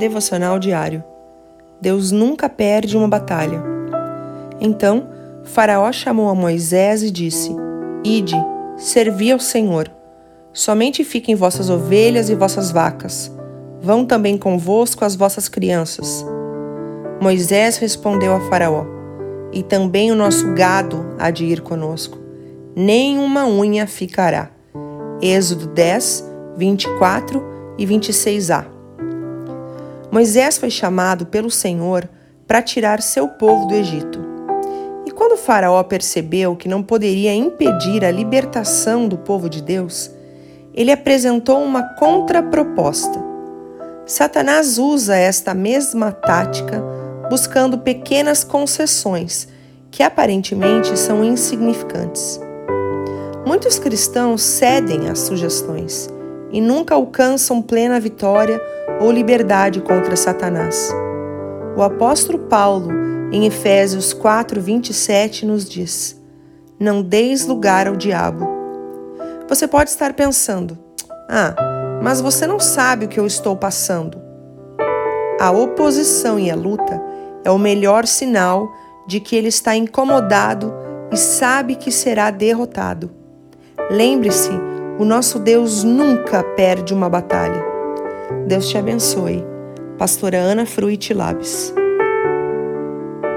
Devocional diário. Deus nunca perde uma batalha. Então, Faraó chamou a Moisés e disse: Ide, servi ao Senhor. Somente fiquem vossas ovelhas e vossas vacas. Vão também convosco as vossas crianças. Moisés respondeu a Faraó: E também o nosso gado há de ir conosco. Nem uma unha ficará. Êxodo 10, 24 e 26a. Moisés foi chamado pelo Senhor para tirar seu povo do Egito. E quando Faraó percebeu que não poderia impedir a libertação do povo de Deus, ele apresentou uma contraproposta. Satanás usa esta mesma tática buscando pequenas concessões que aparentemente são insignificantes. Muitos cristãos cedem às sugestões e nunca alcançam plena vitória ou liberdade contra Satanás. O apóstolo Paulo, em Efésios 4:27, nos diz: Não deis lugar ao diabo. Você pode estar pensando: Ah, mas você não sabe o que eu estou passando. A oposição e a luta é o melhor sinal de que ele está incomodado e sabe que será derrotado. Lembre-se o nosso Deus nunca perde uma batalha. Deus te abençoe. Pastora Ana Fruit Labs.